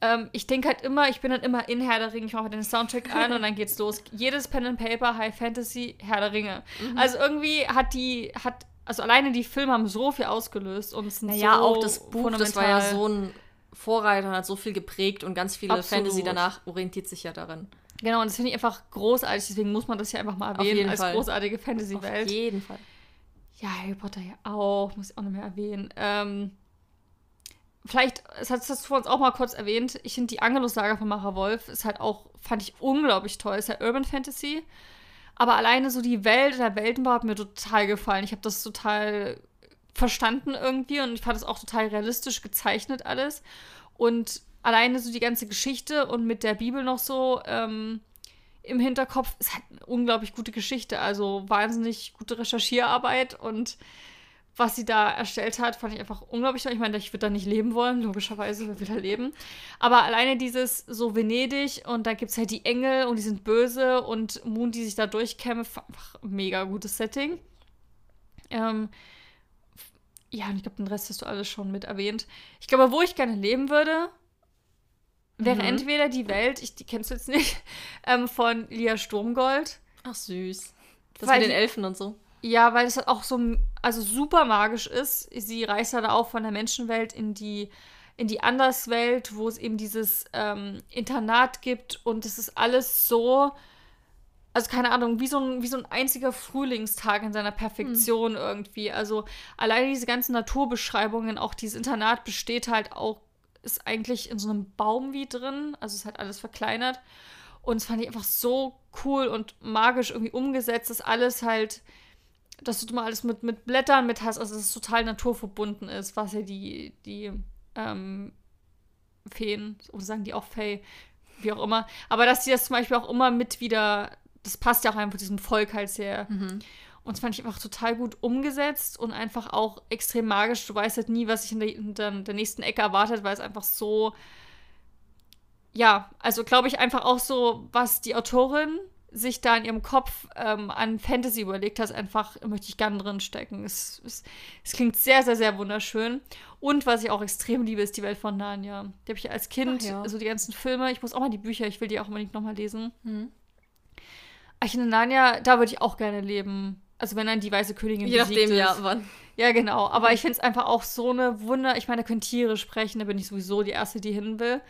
Ähm, ich denke halt immer, ich bin dann immer in Herr der Ringe, ich mache den Soundtrack *laughs* an und dann geht's los. Jedes Pen and Paper, High Fantasy, Herr der Ringe. Mhm. Also irgendwie hat die, hat, also alleine die Filme haben so viel ausgelöst und es sind naja, so auch das Buch, das war ja so ein Vorreiter und hat so viel geprägt und ganz viele Absolut. Fantasy danach orientiert sich ja darin. Genau, und das finde ich einfach großartig, deswegen muss man das ja einfach mal erwähnen als Fall. großartige Fantasy-Welt. Auf jeden Fall. Ja, Harry Potter ja auch, muss ich auch noch mehr erwähnen. Ähm, vielleicht, das hast, das hast du vor uns auch mal kurz erwähnt, ich finde die Angelus-Saga von Mara Wolf ist halt auch, fand ich unglaublich toll. Ist ja Urban Fantasy. Aber alleine so die Welt, der Weltenbau hat mir total gefallen. Ich habe das total verstanden irgendwie und ich fand es auch total realistisch gezeichnet alles. Und alleine so die ganze Geschichte und mit der Bibel noch so ähm, im Hinterkopf ist halt eine unglaublich gute Geschichte. Also wahnsinnig gute Recherchierarbeit und was sie da erstellt hat, fand ich einfach unglaublich toll. Ich meine, ich würde da nicht leben wollen, logischerweise, wer will da leben. Aber alleine dieses so Venedig und da gibt es halt die Engel und die sind böse und Moon, die sich da durchkämpft, einfach mega gutes Setting. Ähm, ja, und ich glaube, den Rest hast du alles schon mit erwähnt. Ich glaube, wo ich gerne leben würde, wäre mhm. entweder die Welt, ich, die kennst du jetzt nicht, *laughs* ähm, von Lia Sturmgold. Ach, süß. Das Weil mit den Elfen und so. Ja, weil es halt auch so also super magisch ist. Sie reist da auch von der Menschenwelt in die in die Anderswelt, wo es eben dieses ähm, Internat gibt und es ist alles so, also keine Ahnung, wie so ein, wie so ein einziger Frühlingstag in seiner Perfektion hm. irgendwie. Also alleine diese ganzen Naturbeschreibungen, auch dieses Internat besteht halt auch, ist eigentlich in so einem Baum wie drin, also ist halt alles verkleinert. Und es fand ich einfach so cool und magisch irgendwie umgesetzt, dass alles halt, dass du mal alles mit, mit Blättern mit hast, also dass es total naturverbunden ist, was ja die, die ähm, Feen, oder sagen die auch Fey, wie auch immer. Aber dass sie das zum Beispiel auch immer mit wieder, das passt ja auch einfach diesem Volk halt sehr. Mhm. Und das fand ich einfach total gut umgesetzt und einfach auch extrem magisch. Du weißt halt nie, was sich in der, in der nächsten Ecke erwartet, weil es einfach so, ja, also glaube ich einfach auch so, was die Autorin sich da in ihrem Kopf ähm, an Fantasy überlegt hat, einfach möchte ich gern drin stecken. Es, es, es, klingt sehr, sehr, sehr wunderschön. Und was ich auch extrem liebe, ist die Welt von Narnia. Die habe ich als Kind, ja. also die ganzen Filme, ich muss auch mal die Bücher, ich will die auch unbedingt nochmal lesen. Mhm. Ich in Narnia, da würde ich auch gerne leben. Also wenn dann die weiße Königin Je nachdem, ist. ja, wann. Ja, genau. Aber ich finde es einfach auch so eine Wunder. Ich meine, da können Tiere sprechen, da bin ich sowieso die Erste, die hin will.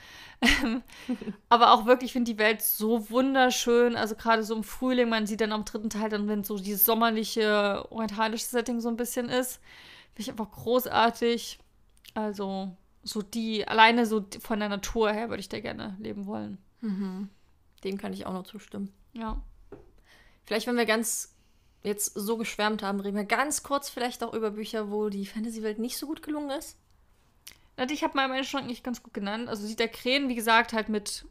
*laughs* aber auch wirklich, ich finde die Welt so wunderschön. Also gerade so im Frühling, man sieht dann am dritten Teil dann, wenn so dieses sommerliche, orientalische Setting so ein bisschen ist. Finde ich einfach großartig. Also so die, alleine so von der Natur her würde ich da gerne leben wollen. Mhm. Dem kann ich auch noch zustimmen. Ja. Vielleicht, wenn wir ganz jetzt so geschwärmt haben, reden wir ganz kurz vielleicht auch über Bücher, wo die Fantasy-Welt nicht so gut gelungen ist. Ich habe mal meine Schrank nicht ganz gut genannt. Also sieht der Krähen, wie gesagt, halt mit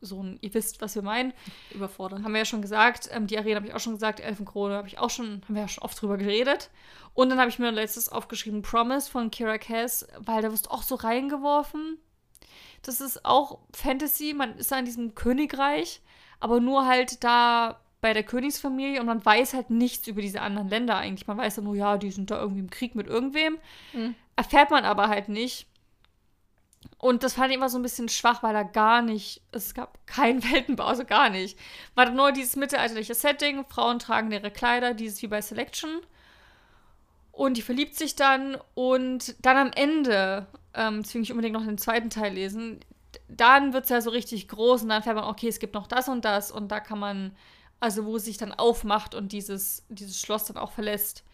so ein, ihr wisst, was wir meinen. Überfordern. Haben wir ja schon gesagt. Ähm, die Arena habe ich auch schon gesagt. Elfenkrone habe ich auch schon, haben wir ja schon oft drüber geredet. Und dann habe ich mir letztes aufgeschrieben Promise von Kira Cass, weil da wirst du auch so reingeworfen. Das ist auch Fantasy. Man ist da in diesem Königreich, aber nur halt da bei der Königsfamilie und man weiß halt nichts über diese anderen Länder eigentlich. Man weiß ja nur, ja, die sind da irgendwie im Krieg mit irgendwem. Mhm. Erfährt man aber halt nicht. Und das fand ich immer so ein bisschen schwach, weil da gar nicht, es gab keinen *laughs* Weltenbau, also gar nicht. War da nur dieses mittelalterliche Setting, Frauen tragen ihre Kleider, dieses wie bei Selection. Und die verliebt sich dann und dann am Ende, ähm, deswegen ich unbedingt noch den zweiten Teil lesen, dann wird es ja so richtig groß und dann fährt man, okay, es gibt noch das und das und da kann man also wo es sich dann aufmacht und dieses, dieses Schloss dann auch verlässt.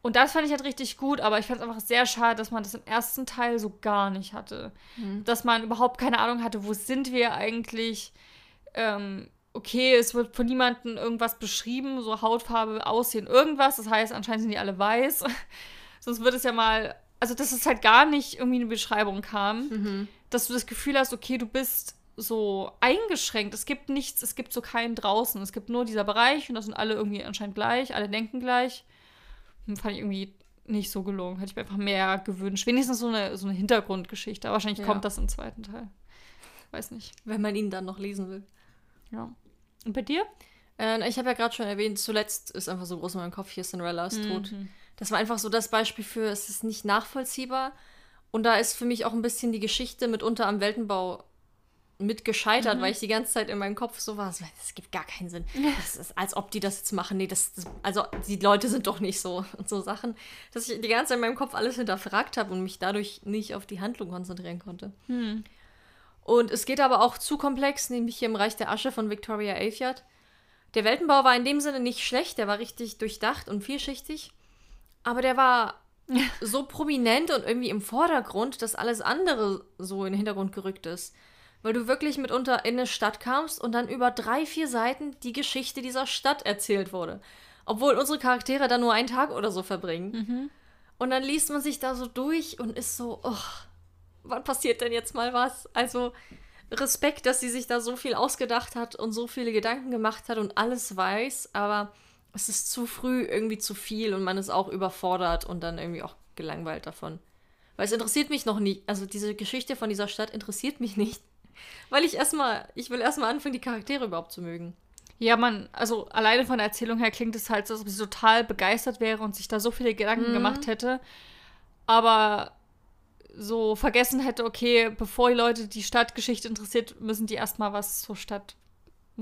Und das fand ich halt richtig gut, aber ich fand es einfach sehr schade, dass man das im ersten Teil so gar nicht hatte. Mhm. Dass man überhaupt keine Ahnung hatte, wo sind wir eigentlich. Ähm, okay, es wird von niemandem irgendwas beschrieben, so Hautfarbe, Aussehen, irgendwas. Das heißt, anscheinend sind die alle weiß. *laughs* Sonst wird es ja mal. Also, dass es halt gar nicht irgendwie eine Beschreibung kam. Mhm. Dass du das Gefühl hast, okay, du bist so eingeschränkt. Es gibt nichts, es gibt so keinen draußen. Es gibt nur dieser Bereich und das sind alle irgendwie anscheinend gleich, alle denken gleich. Hm, fand ich irgendwie nicht so gelungen. Hätte ich mir einfach mehr gewünscht. Wenigstens so eine, so eine Hintergrundgeschichte. Aber wahrscheinlich ja. kommt das im zweiten Teil. Weiß nicht. Wenn man ihn dann noch lesen will. Ja. Und bei dir? Äh, ich habe ja gerade schon erwähnt, zuletzt ist einfach so groß in meinem Kopf hier Cinderella ist mhm. tot. Das war einfach so das Beispiel für, es ist nicht nachvollziehbar. Und da ist für mich auch ein bisschen die Geschichte mitunter am Weltenbau mit gescheitert, mhm. weil ich die ganze Zeit in meinem Kopf so war, das gibt gar keinen Sinn. Das ist, als ob die das jetzt machen. Nee, das, das, also die Leute sind doch nicht so und so Sachen, dass ich die ganze Zeit in meinem Kopf alles hinterfragt habe und mich dadurch nicht auf die Handlung konzentrieren konnte. Mhm. Und es geht aber auch zu komplex, nämlich hier im Reich der Asche von Victoria Aveyard. Der Weltenbau war in dem Sinne nicht schlecht, der war richtig durchdacht und vielschichtig, aber der war *laughs* so prominent und irgendwie im Vordergrund, dass alles andere so in den Hintergrund gerückt ist weil du wirklich mitunter in eine Stadt kamst und dann über drei, vier Seiten die Geschichte dieser Stadt erzählt wurde. Obwohl unsere Charaktere da nur einen Tag oder so verbringen. Mhm. Und dann liest man sich da so durch und ist so, oh, wann passiert denn jetzt mal was? Also Respekt, dass sie sich da so viel ausgedacht hat und so viele Gedanken gemacht hat und alles weiß, aber es ist zu früh irgendwie zu viel und man ist auch überfordert und dann irgendwie auch gelangweilt davon. Weil es interessiert mich noch nicht, also diese Geschichte von dieser Stadt interessiert mich nicht. Weil ich erstmal, ich will erstmal anfangen, die Charaktere überhaupt zu mögen. Ja, man, also alleine von der Erzählung her klingt es halt so, als ob sie total begeistert wäre und sich da so viele Gedanken mhm. gemacht hätte. Aber so vergessen hätte, okay, bevor die Leute die Stadtgeschichte interessiert, müssen die erstmal was zur Stadt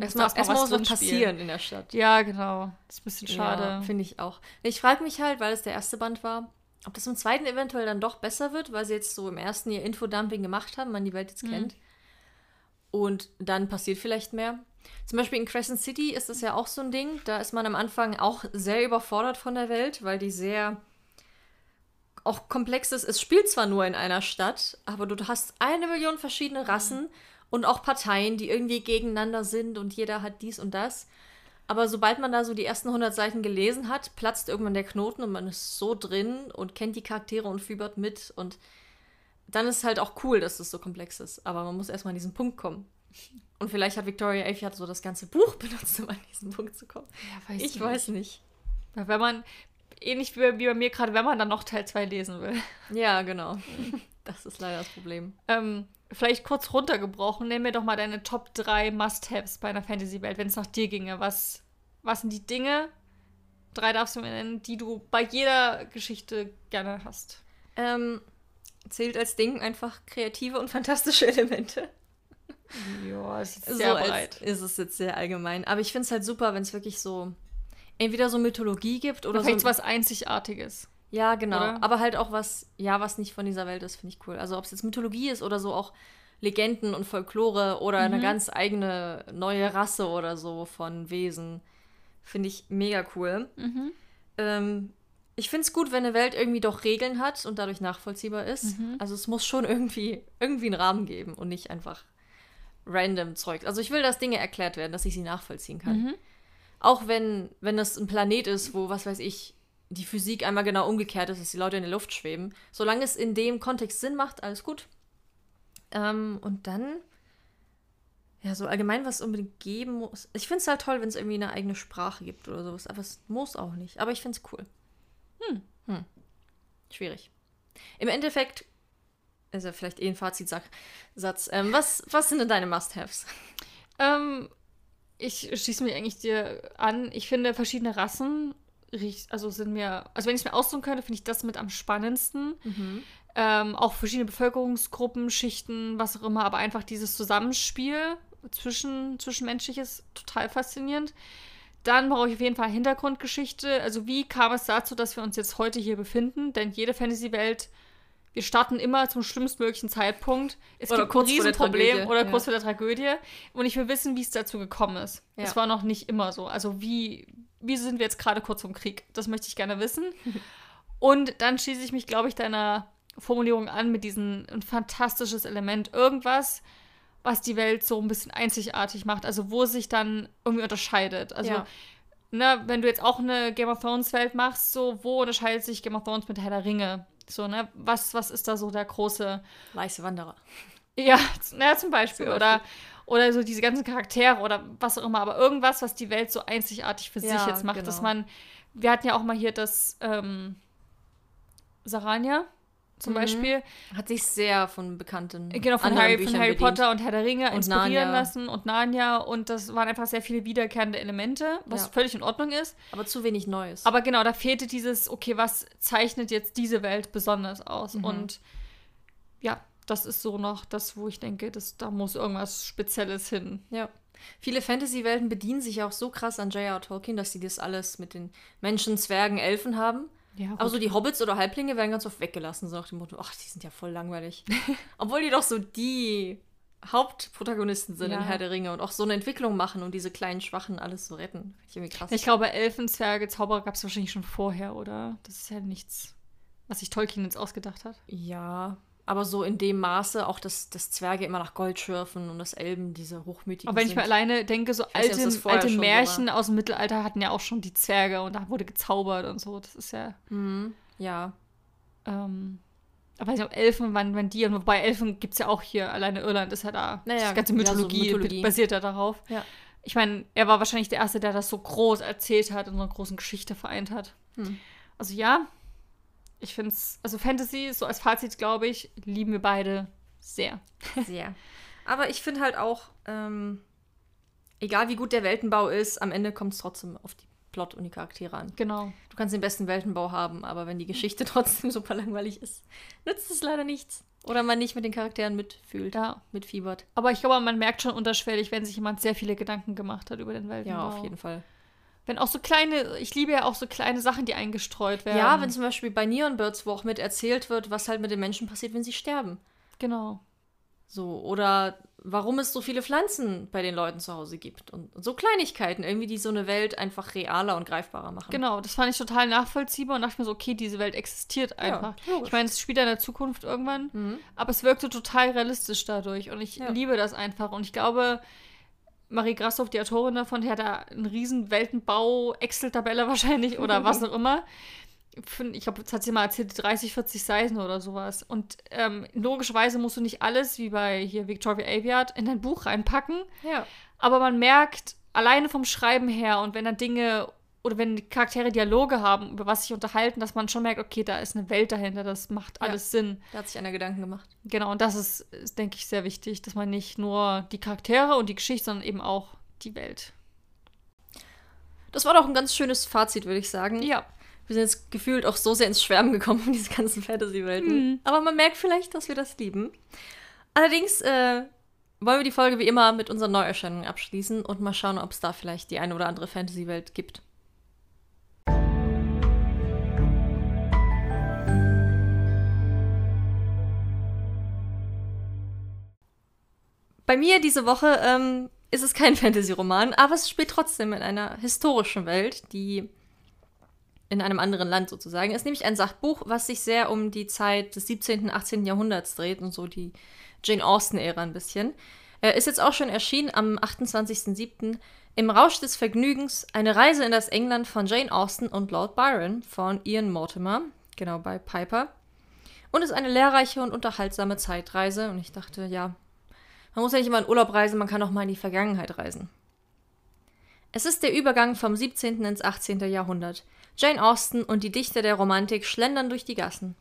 Erstmal erst muss was passieren in der Stadt. Ja, genau. Das ist ein bisschen schade. Ja, Finde ich auch. Ich frage mich halt, weil es der erste Band war, ob das im zweiten eventuell dann doch besser wird, weil sie jetzt so im ersten ihr Infodumping gemacht haben, man die Welt jetzt mhm. kennt. Und dann passiert vielleicht mehr. Zum Beispiel in Crescent City ist das ja auch so ein Ding. Da ist man am Anfang auch sehr überfordert von der Welt, weil die sehr auch komplex ist. Es spielt zwar nur in einer Stadt, aber du hast eine Million verschiedene Rassen mhm. und auch Parteien, die irgendwie gegeneinander sind und jeder hat dies und das. Aber sobald man da so die ersten 100 Seiten gelesen hat, platzt irgendwann der Knoten und man ist so drin und kennt die Charaktere und fiebert mit. Und dann ist es halt auch cool, dass es so komplex ist. Aber man muss erstmal an diesen Punkt kommen. Und vielleicht hat Victoria Avey so das ganze Buch *laughs* benutzt, um an diesen Punkt zu kommen. Ja, weiß ich nicht. weiß nicht. Wenn man, ähnlich wie, wie bei mir gerade, wenn man dann noch Teil 2 lesen will. *laughs* Ja, genau. *laughs* Das ist leider das Problem. Ähm, vielleicht kurz runtergebrochen, nenn mir doch mal deine Top 3 Must-Haves bei einer Fantasy-Welt, wenn es nach dir ginge. Was, was sind die Dinge, drei darfst du mir nennen, die du bei jeder Geschichte gerne hast? Ähm, zählt als Ding einfach kreative und *laughs* fantastische Elemente. Ja, es ist sehr so breit. Ist es jetzt sehr allgemein. Aber ich finde es halt super, wenn es wirklich so entweder so Mythologie gibt oder Vielleicht so. was Einzigartiges. Ja, genau. Oder? Aber halt auch was, ja, was nicht von dieser Welt ist, finde ich cool. Also ob es jetzt Mythologie ist oder so auch Legenden und Folklore oder mhm. eine ganz eigene neue Rasse oder so von Wesen. Finde ich mega cool. Mhm. Ähm, ich finde es gut, wenn eine Welt irgendwie doch Regeln hat und dadurch nachvollziehbar ist. Mhm. Also es muss schon *laughs* irgendwie, irgendwie einen Rahmen geben und nicht einfach random Zeug. Also ich will, dass Dinge erklärt werden, dass ich sie nachvollziehen kann. Mhm. Auch wenn, wenn das ein Planet ist, wo, was weiß ich, die Physik einmal genau umgekehrt ist, dass die Leute in der Luft schweben. Solange es in dem Kontext Sinn macht, alles gut. Ähm, und dann, ja, so allgemein, was es unbedingt geben muss. Ich finde es halt toll, wenn es irgendwie eine eigene Sprache gibt oder sowas, aber es muss auch nicht. Aber ich finde es cool. Hm. Hm. Schwierig. Im Endeffekt also vielleicht eh ein Fazitsatz. Ähm, was, was sind denn deine Must-Haves? Ähm, ich schließe mich eigentlich dir an. Ich finde verschiedene Rassen, also sind mir, also wenn ich es mir aussuchen könnte, finde ich das mit am spannendsten. Mhm. Ähm, auch verschiedene Bevölkerungsgruppen, Schichten, was auch immer, aber einfach dieses Zusammenspiel zwischen, zwischenmenschlich ist total faszinierend. Dann brauche ich auf jeden Fall Hintergrundgeschichte. Also wie kam es dazu, dass wir uns jetzt heute hier befinden? Denn jede Fantasy-Welt wir starten immer zum schlimmstmöglichen Zeitpunkt. Es oder gibt ein Riesenproblem oder kurz ja. vor der Tragödie. Und ich will wissen, wie es dazu gekommen ist. Es ja. war noch nicht immer so. Also wie, wie sind wir jetzt gerade kurz vom Krieg? Das möchte ich gerne wissen. *laughs* Und dann schließe ich mich, glaube ich, deiner Formulierung an mit diesem ein fantastisches Element. Irgendwas, was die Welt so ein bisschen einzigartig macht. Also wo sich dann irgendwie unterscheidet. Also ja. Ne, wenn du jetzt auch eine Game of Thrones Welt machst, so, wo unterscheidet sich Game of Thrones mit Herr der Ringe? So, ne? Was, was ist da so der große. Weiße Wanderer. Ja, na, zum Beispiel. Zum Beispiel. Oder, oder so diese ganzen Charaktere oder was auch immer. Aber irgendwas, was die Welt so einzigartig für ja, sich jetzt macht, genau. dass man. Wir hatten ja auch mal hier das ähm, Sarania zum mhm. Beispiel. Hat sich sehr von bekannten. Genau, von Harry, von Harry Potter und Herr der Ringe und inspirieren Narnia. lassen und Narnia. Und das waren einfach sehr viele wiederkehrende Elemente, was ja. völlig in Ordnung ist. Aber zu wenig Neues. Aber genau, da fehlte dieses, okay, was zeichnet jetzt diese Welt besonders aus? Mhm. Und ja, das ist so noch das, wo ich denke, dass, da muss irgendwas Spezielles hin. Ja. Viele Fantasy-Welten bedienen sich auch so krass an J.R. Tolkien, dass sie das alles mit den Menschen, Zwergen, Elfen haben. Ja, aber so die Hobbits oder Halblinge werden ganz oft weggelassen, so nach dem Motto, ach, die sind ja voll langweilig. *laughs* Obwohl die doch so die Hauptprotagonisten sind ja. in Herr der Ringe und auch so eine Entwicklung machen und diese kleinen Schwachen alles so retten. Ich, irgendwie krass. ich glaube, Elfen, Zwerge, Zauberer gab es wahrscheinlich schon vorher, oder? Das ist ja nichts, was sich Tolkien jetzt ausgedacht hat. Ja, aber so in dem Maße auch, dass, dass Zwerge immer nach Gold schürfen und dass Elben diese hochmütigen Aber wenn ich mir alleine denke, so alte, nicht, alte Märchen aus dem Mittelalter hatten ja auch schon die Zwerge und da wurde gezaubert und so. Das ist ja. Mhm. Ja. Ähm, aber ich glaube, Elfen, wann, wann die, und wobei Elfen gibt es ja auch hier, alleine Irland ist ja da. Naja, die ganze Mythologie, ja, so Mythologie. basiert ja darauf. Ja. Ich meine, er war wahrscheinlich der Erste, der das so groß erzählt hat und so eine große Geschichte vereint hat. Hm. Also ja, ich finde es, also Fantasy, so als Fazit, glaube ich, lieben wir beide sehr. *laughs* Sehr. Aber ich finde halt auch, ähm, egal wie gut der Weltenbau ist, am Ende kommt es trotzdem auf die Plot und die Charaktere an. Genau. Du kannst den besten Weltenbau haben, aber wenn die Geschichte *laughs* trotzdem super langweilig ist, nützt es leider nichts. Oder man nicht mit den Charakteren mitfühlt, Ja. mitfiebert. Aber ich glaube, man merkt schon unterschwellig, wenn sich jemand sehr viele Gedanken gemacht hat über den Weltenbau. Ja, auf jeden Fall. Wenn auch so kleine, ich liebe ja auch so kleine Sachen, die eingestreut werden. Ja, wenn zum Beispiel bei Neon Birds, wo auch mit erzählt wird, was halt mit den Menschen passiert, wenn sie sterben. Genau. So, oder warum es so viele Pflanzen bei den Leuten zu Hause gibt. Und, und so Kleinigkeiten, irgendwie, die so eine Welt einfach realer und greifbarer machen. Genau, das fand ich total nachvollziehbar und dachte mir so, okay, diese Welt existiert einfach. logisch. ich meine, es spielt ja in der Zukunft irgendwann, Mhm. aber es wirkte total realistisch dadurch und ich Ja. liebe das einfach und ich glaube, Marie Grassoff, die Autorin davon, die hat da einen riesen Weltenbau, Excel-Tabelle *laughs* wahrscheinlich oder was *laughs* auch immer. Ich glaube, das hat sie mal erzählt, 30, 40 Seiten oder sowas. Und ähm, logischerweise musst du nicht alles, wie bei hier Victoria Aveyard, in dein Buch reinpacken. Ja. Aber man merkt alleine vom Schreiben her und wenn da Dinge oder wenn die Charaktere Dialoge haben, über was sich unterhalten, dass man schon merkt, okay, da ist eine Welt dahinter, das macht Ja. alles Sinn. Da hat sich einer Gedanken gemacht. Genau, und das ist, ist, denke ich, sehr wichtig, dass man nicht nur die Charaktere und die Geschichte, sondern eben auch die Welt. Das war doch ein ganz schönes Fazit, würde ich sagen. Ja. Wir sind jetzt gefühlt auch so sehr ins Schwärmen gekommen von diesen ganzen Fantasy-Welten. Mhm. Aber man merkt vielleicht, dass wir das lieben. Allerdings äh, wollen wir die Folge wie immer mit unseren Neuerscheinungen abschließen und mal schauen, ob es da vielleicht die eine oder andere Fantasy-Welt gibt. Bei mir diese Woche ähm, ist es kein *laughs* Fantasy-Roman, aber es spielt trotzdem in einer historischen Welt, die in einem anderen Land sozusagen. Ist nämlich ein Sachbuch, was sich sehr um die Zeit des 17., 18. Jahrhunderts dreht und so die Jane Austen-Ära ein bisschen. Er ist jetzt auch schon erschienen am 28.07. Im Rausch des Vergnügens eine Reise in das England von Jane Austen und Lord Byron von Ian Mortimer, genau bei Piper. Und ist eine lehrreiche und unterhaltsame Zeitreise. Und ich dachte, ja, man muss ja nicht immer in Urlaub reisen, man kann auch mal in die Vergangenheit reisen. Es ist der Übergang vom 17. ins 18. Jahrhundert. Jane Austen und die Dichter der Romantik schlendern durch die Gassen.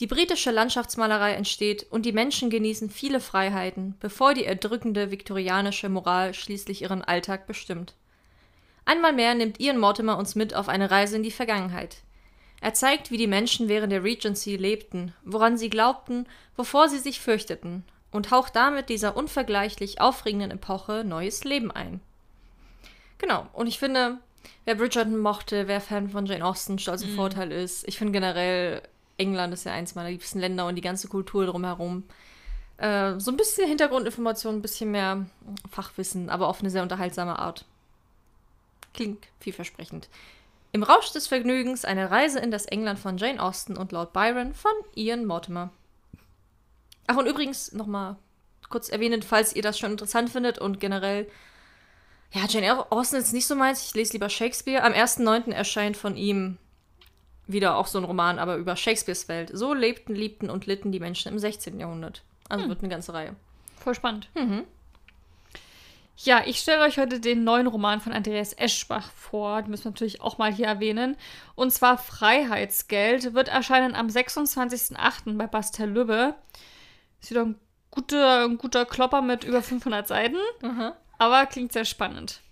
Die britische Landschaftsmalerei entsteht und die Menschen genießen viele Freiheiten, bevor die erdrückende viktorianische Moral schließlich ihren Alltag bestimmt. Einmal mehr nimmt Ian Mortimer uns mit auf eine Reise in die Vergangenheit. Er zeigt, wie die Menschen während der Regency lebten, woran sie glaubten, wovor sie sich fürchteten, und haucht damit dieser unvergleichlich aufregenden Epoche neues Leben ein. Genau, und ich finde, wer Bridgerton mochte, wer Fan von Jane Austen, Stolz und Vorteil ist, ich finde generell, England ist ja eins meiner liebsten Länder und die ganze Kultur drumherum. Äh, so ein bisschen Hintergrundinformation, ein bisschen mehr Fachwissen, aber auf eine sehr unterhaltsame Art. Klingt vielversprechend. Im Rausch des Vergnügens eine Reise in das England von Jane Austen und Lord Byron von Ian Mortimer. Ach, und übrigens nochmal kurz erwähnen, falls ihr das schon interessant findet und generell ja, Jane Austen ist nicht so meins. Ich lese lieber Shakespeare. Am 1.9. erscheint von ihm wieder auch so ein Roman, aber über Shakespeares Welt. So lebten, liebten und litten die Menschen im 16. Jahrhundert. Also wird eine ganze Reihe. Voll spannend. Mhm. Ja, ich stelle euch heute den neuen Roman von Andreas Eschbach vor. Den müssen wir natürlich auch mal hier erwähnen. Und zwar Freiheitsgeld wird erscheinen am 26.08. bei Bastel Lübbe. Ist wieder ein guter, ein guter Klopper mit über 500 Seiten. Aber klingt sehr spannend.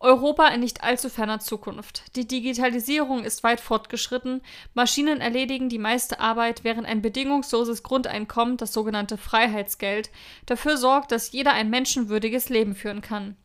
Europa in nicht allzu ferner Zukunft. Die Digitalisierung ist weit fortgeschritten. Maschinen erledigen die meiste Arbeit, während ein bedingungsloses Grundeinkommen, das sogenannte Freiheitsgeld, dafür sorgt, dass jeder ein menschenwürdiges Leben führen kann.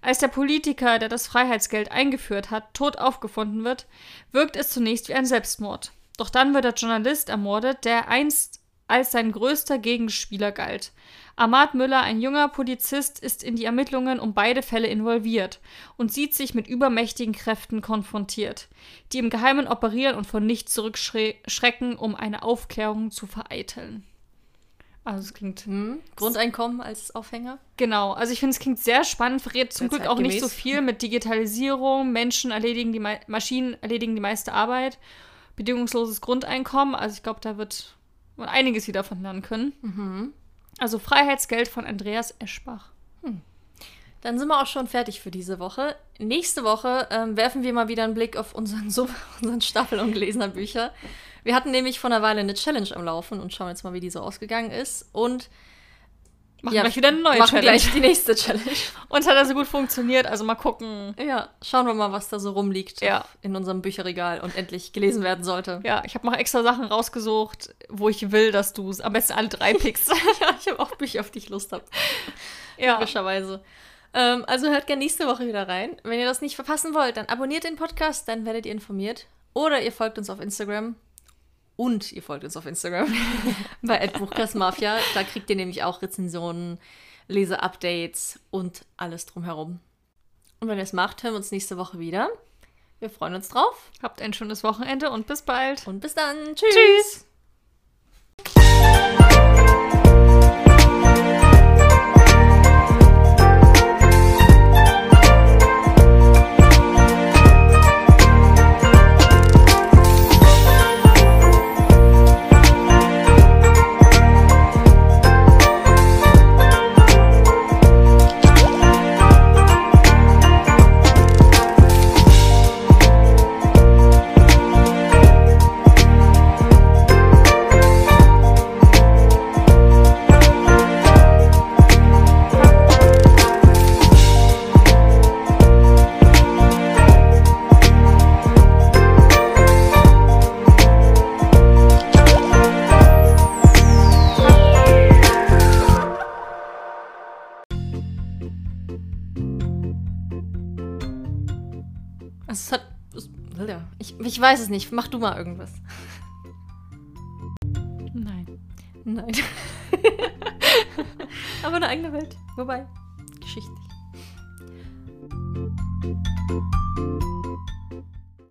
Als der Politiker, der das Freiheitsgeld eingeführt hat, tot aufgefunden wird, wirkt es zunächst wie ein Selbstmord. Doch dann wird der Journalist ermordet, der einst als sein größter Gegenspieler galt. Ahmad Müller, ein junger Polizist, ist in die Ermittlungen um beide Fälle involviert und sieht sich mit übermächtigen Kräften konfrontiert, die im Geheimen operieren und von nichts zurückschrecken, um eine Aufklärung zu vereiteln. Also es klingt Hm. Grundeinkommen als Aufhänger. Genau, also ich finde, es klingt sehr spannend, verrät zum Glück auch nicht so viel mit Digitalisierung, Menschen erledigen die mei Maschinen erledigen die meiste Arbeit, bedingungsloses Grundeinkommen, also ich glaube, da wird man einiges wieder von lernen können. Mhm. Also Freiheitsgeld von Andreas Eschbach. Dann sind wir auch schon fertig für diese Woche. Nächste Woche ähm, werfen wir mal wieder einen Blick auf unseren, *laughs* so, unseren Stapel ungelesener Bücher. Wir hatten nämlich vor einer Weile eine Challenge am Laufen und schauen jetzt mal, wie die so ausgegangen ist. Und Machen Ja, gleich wieder eine neue Machen Challenge. gleich die nächste Challenge. *laughs* Und es hat also gut funktioniert. Also mal gucken. Ja, schauen wir mal, was da so rumliegt Ja. in unserem Bücherregal und endlich gelesen werden sollte. Ja, ich habe noch extra Sachen rausgesucht, wo ich will, dass du am besten alle drei pickst. *laughs* ja, ich habe auch Bücher, auf die ich Lust habe. ja. Logischerweise. Ähm, also hört gerne nächste Woche wieder rein. Wenn ihr das nicht verpassen wollt, dann abonniert den Podcast, dann werdet ihr informiert. Oder ihr folgt uns auf Instagram. Und ihr folgt uns auf Instagram *laughs* bei @buchkastmafia. Da kriegt ihr nämlich auch Rezensionen, Leseupdates und alles drumherum. Und wenn ihr es macht, hören wir uns nächste Woche wieder. Wir freuen uns drauf Habt ein schönes Wochenende und bis bald. und bis dann. Tschüss. Tschüss. Ich, weiß es nicht. Mach du mal irgendwas. Nein. Nein. *laughs* Aber eine eigene Welt. Wobei, geschichtlich.